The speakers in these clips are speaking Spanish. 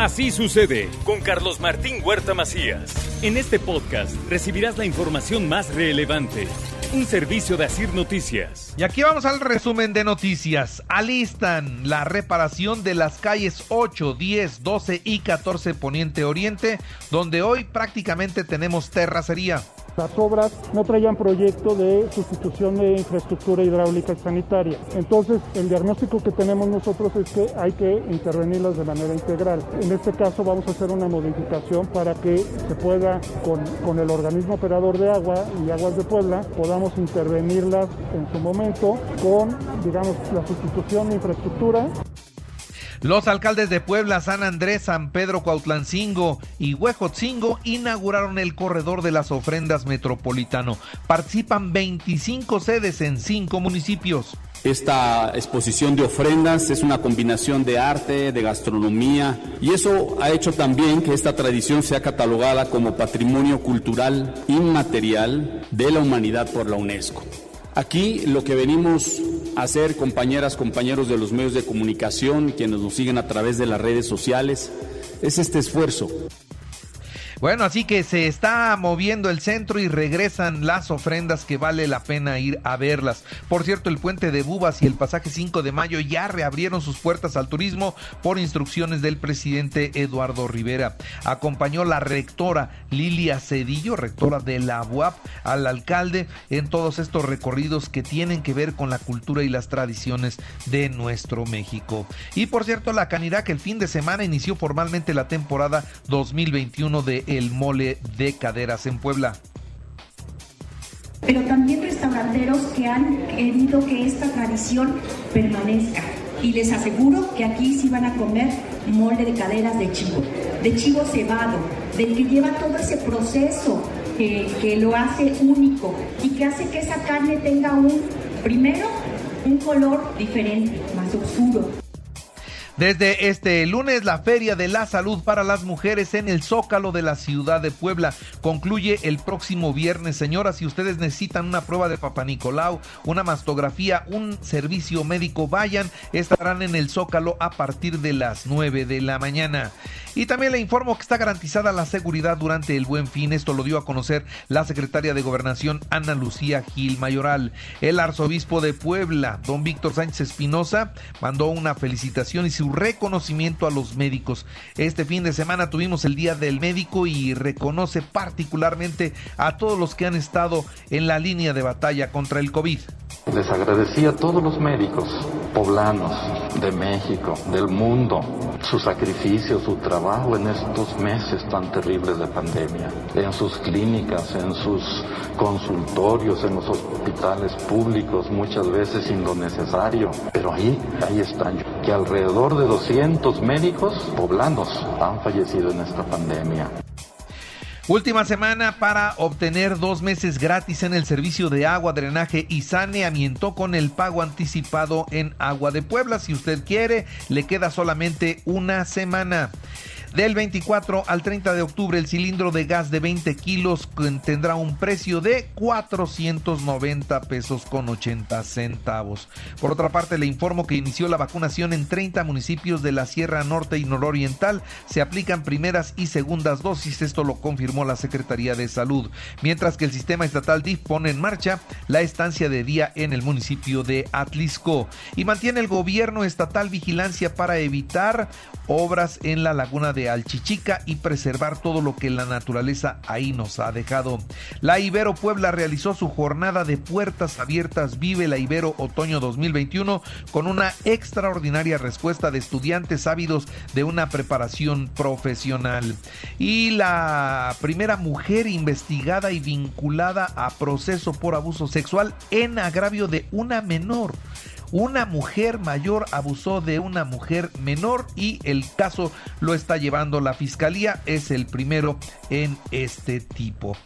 Así sucede con Carlos Martín Huerta Macías. En este podcast recibirás la información más relevante. Un servicio de Asir Noticias. Y aquí vamos al resumen de noticias. Alistan la reparación de las calles 8, 10, 12 y 14 Poniente Oriente, donde hoy prácticamente tenemos terracería. Las obras no traían proyecto de sustitución de infraestructura hidráulica y sanitaria. Entonces, el diagnóstico que tenemos nosotros es que hay que intervenirlas de manera integral. En este caso vamos a hacer una modificación para que se pueda, con, con el organismo operador de agua y aguas de Puebla, podamos intervenirlas en su momento con, digamos, la sustitución de infraestructura. Los alcaldes de Puebla, San Andrés, San Pedro Cuautlancingo y Huejotzingo inauguraron el corredor de las ofrendas metropolitano. Participan 25 sedes en 5 municipios. Esta exposición de ofrendas es una combinación de arte, de gastronomía, y eso ha hecho también que esta tradición sea catalogada como patrimonio cultural inmaterial de la humanidad por la UNESCO. Aquí lo que venimos hacer, compañeras, compañeros de los medios de comunicación, quienes nos siguen a través de las redes sociales, es este esfuerzo bueno, así que se está moviendo el centro y regresan las ofrendas que vale la pena ir a verlas. Por cierto, el puente de Bubas y el pasaje 5 de mayo ya reabrieron sus puertas al turismo por instrucciones del presidente Eduardo Rivera. Acompañó la rectora Lilia Cedillo, rectora de la UAP, al alcalde en todos estos recorridos que tienen que ver con la cultura y las tradiciones de nuestro México. Y por cierto, la Canidad que el fin de semana inició formalmente la temporada 2021 de el mole de caderas en Puebla. Pero también restauranteros que han querido que esta tradición permanezca. Y les aseguro que aquí sí van a comer mole de caderas de chivo, de chivo cebado, del que lleva todo ese proceso que, que lo hace único y que hace que esa carne tenga un, primero, un color diferente, más oscuro. Desde este lunes, la Feria de la Salud para las Mujeres en el Zócalo de la ciudad de Puebla concluye el próximo viernes. Señoras, si ustedes necesitan una prueba de Papa Nicolau, una mastografía, un servicio médico, vayan, estarán en el Zócalo a partir de las 9 de la mañana. Y también le informo que está garantizada la seguridad durante el buen fin. Esto lo dio a conocer la secretaria de Gobernación Ana Lucía Gil Mayoral. El arzobispo de Puebla, don Víctor Sánchez Espinosa, mandó una felicitación y su reconocimiento a los médicos. Este fin de semana tuvimos el Día del Médico y reconoce particularmente a todos los que han estado en la línea de batalla contra el COVID. Les agradecí a todos los médicos poblanos de México, del mundo, su sacrificio, su trabajo en estos meses tan terribles de pandemia, en sus clínicas, en sus consultorios, en los hospitales públicos, muchas veces sin lo necesario, pero ahí, ahí están, que alrededor de 200 médicos poblanos han fallecido en esta pandemia. Última semana para obtener dos meses gratis en el servicio de agua, drenaje y saneamiento con el pago anticipado en Agua de Puebla. Si usted quiere, le queda solamente una semana. Del 24 al 30 de octubre, el cilindro de gas de 20 kilos tendrá un precio de 490 pesos con 80 centavos. Por otra parte, le informo que inició la vacunación en 30 municipios de la Sierra Norte y Nororiental. Se aplican primeras y segundas dosis, esto lo confirmó la Secretaría de Salud. Mientras que el sistema estatal DIF pone en marcha la estancia de día en el municipio de Atlisco. Y mantiene el gobierno estatal vigilancia para evitar obras en la laguna de Alchichica y preservar todo lo que la naturaleza ahí nos ha dejado. La Ibero Puebla realizó su jornada de puertas abiertas Vive la Ibero Otoño 2021 con una extraordinaria respuesta de estudiantes ávidos de una preparación profesional. Y la primera mujer investigada y vinculada a proceso por abuso sexual en agravio de una menor una mujer mayor abusó de una mujer menor y el caso lo está llevando la fiscalía. Es el primero en este tipo.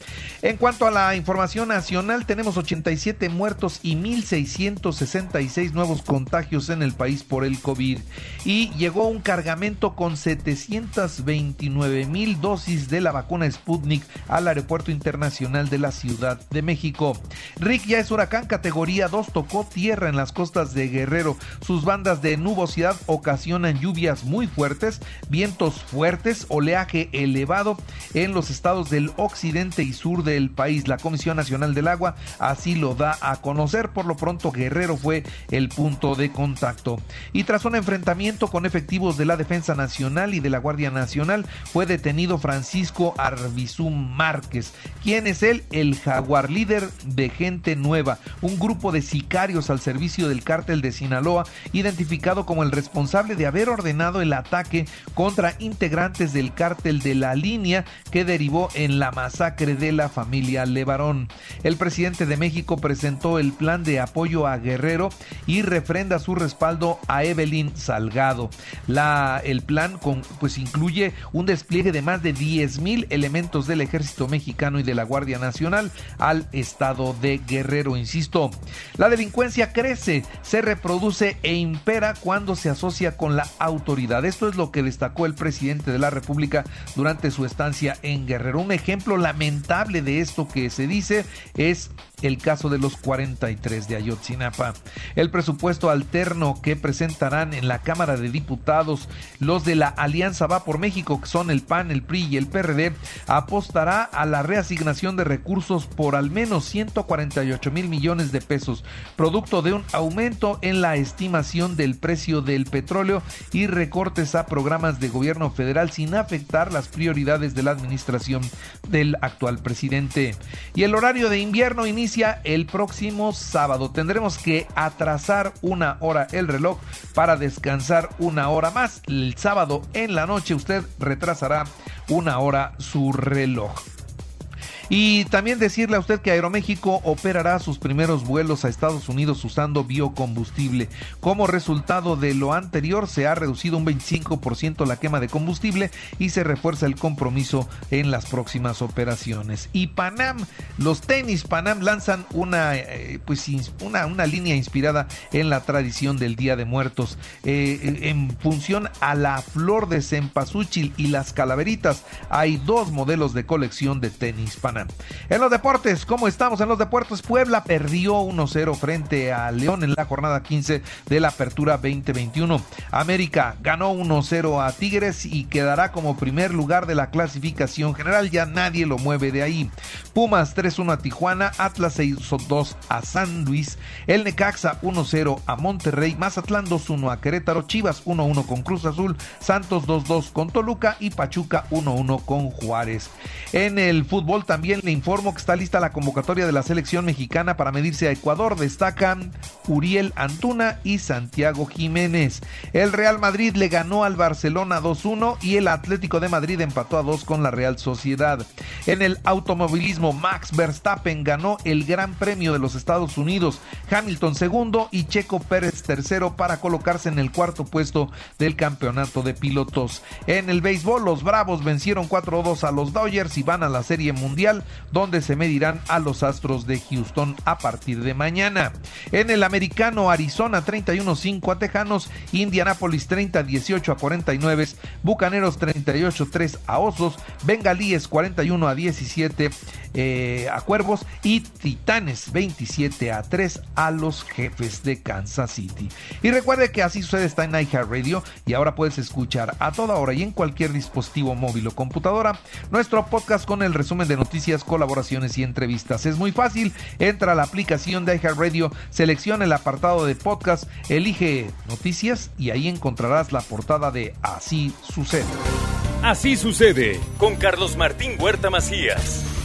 En cuanto a la información nacional, tenemos 87 muertos y 1.666 nuevos contagios en el país por el COVID. Y llegó un cargamento con 729 mil dosis de la vacuna Sputnik al Aeropuerto Internacional de la Ciudad de México. Rick ya es huracán categoría 2, tocó tierra en las costas de Guerrero. Sus bandas de nubosidad ocasionan lluvias muy fuertes, vientos fuertes, oleaje elevado en los estados del occidente y sur del país. La Comisión Nacional del Agua así lo da a conocer. Por lo pronto, Guerrero fue el punto de contacto. Y tras un enfrentamiento con efectivos de la Defensa Nacional y de la Guardia Nacional, fue detenido Francisco Arbizum Márquez. ¿Quién es él? El jaguar líder de Gente Nueva, un grupo de sicarios al servicio del cártel de Sinaloa, identificado como el responsable de haber ordenado el ataque contra integrantes del cártel de la línea que derivó en la masacre de la familia Levarón. El presidente de México presentó el plan de apoyo a Guerrero y refrenda su respaldo a Evelyn Salgado. La, el plan pues incluye un despliegue de más de 10 mil elementos del ejército mexicano y de la Guardia Nacional al estado de Guerrero. Insisto, la delincuencia crece, se reproduce e impera cuando se asocia con la autoridad. Esto es lo que destacó el presidente de la República durante su estancia en Guerrero. Un ejemplo lamentable de esto que se dice es el caso de los 43 de Ayotzinapa. El presupuesto alterno que presentarán en la Cámara de Diputados los de la Alianza Va por México, que son el PAN, el PRI y el PRD, apostará a la reasignación de recursos por al menos 148 mil millones de pesos, producto de un aumento en la estimación del precio del petróleo y recortes a programas de gobierno federal sin afectar las prioridades de la administración del actual presidente. Y el horario de invierno inicia el próximo sábado. Tendremos que atrasar una hora el reloj para descansar una hora más. El sábado en la noche usted retrasará una hora su reloj. Y también decirle a usted que Aeroméxico operará sus primeros vuelos a Estados Unidos usando biocombustible. Como resultado de lo anterior, se ha reducido un 25% la quema de combustible y se refuerza el compromiso en las próximas operaciones. Y Panam, los tenis Panam lanzan una, eh, pues, una, una, línea inspirada en la tradición del Día de Muertos, eh, en función a la flor de cempasúchil y las calaveritas. Hay dos modelos de colección de tenis Panam. En los deportes, ¿cómo estamos en los deportes? Puebla perdió 1-0 frente a León en la jornada 15 de la Apertura 2021. América ganó 1-0 a Tigres y quedará como primer lugar de la clasificación general. Ya nadie lo mueve de ahí. Pumas 3-1 a Tijuana, Atlas 6-2 a San Luis, el Necaxa 1-0 a Monterrey, Mazatlán 2-1 a Querétaro, Chivas 1-1 con Cruz Azul, Santos 2-2 con Toluca y Pachuca 1-1 con Juárez. En el fútbol también le informo que está lista la convocatoria de la selección mexicana para medirse a Ecuador. Destacan Uriel Antuna y Santiago Jiménez. El Real Madrid le ganó al Barcelona 2-1 y el Atlético de Madrid empató a 2 con la Real Sociedad. En el automovilismo, Max Verstappen ganó el Gran Premio de los Estados Unidos, Hamilton segundo y Checo Pérez tercero para colocarse en el cuarto puesto del campeonato de pilotos. En el béisbol, los Bravos vencieron 4-2 a los Dodgers y van a la Serie Mundial donde se medirán a los Astros de Houston a partir de mañana. En el americano, Arizona 31-5 a Tejanos, Indianapolis 30-18 a 49, Bucaneros 38-3 a Osos, Bengalíes 41 a 17 eh, a Cuervos y Titanes 27 a 3 a los jefes de Kansas City. Y recuerde que así sucede está en Radio y ahora puedes escuchar a toda hora y en cualquier dispositivo móvil o computadora nuestro podcast con el resumen de noticias colaboraciones y entrevistas. Es muy fácil, entra a la aplicación de iHeartRadio, selecciona el apartado de podcast, elige noticias y ahí encontrarás la portada de Así sucede. Así sucede con Carlos Martín Huerta Macías.